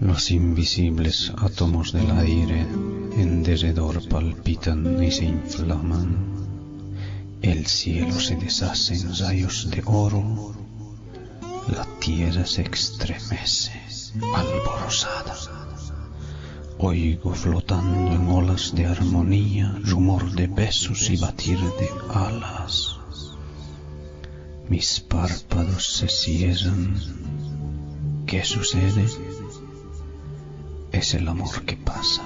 Los invisibles átomos del aire en derredor palpitan y se inflaman. El cielo se deshace en rayos de oro. La tierra se estremece, alborozada. Oigo flotando en olas de armonía, rumor de besos y batir de alas. Mis párpados se cierran. ¿Qué sucede? Es el amor que pasa.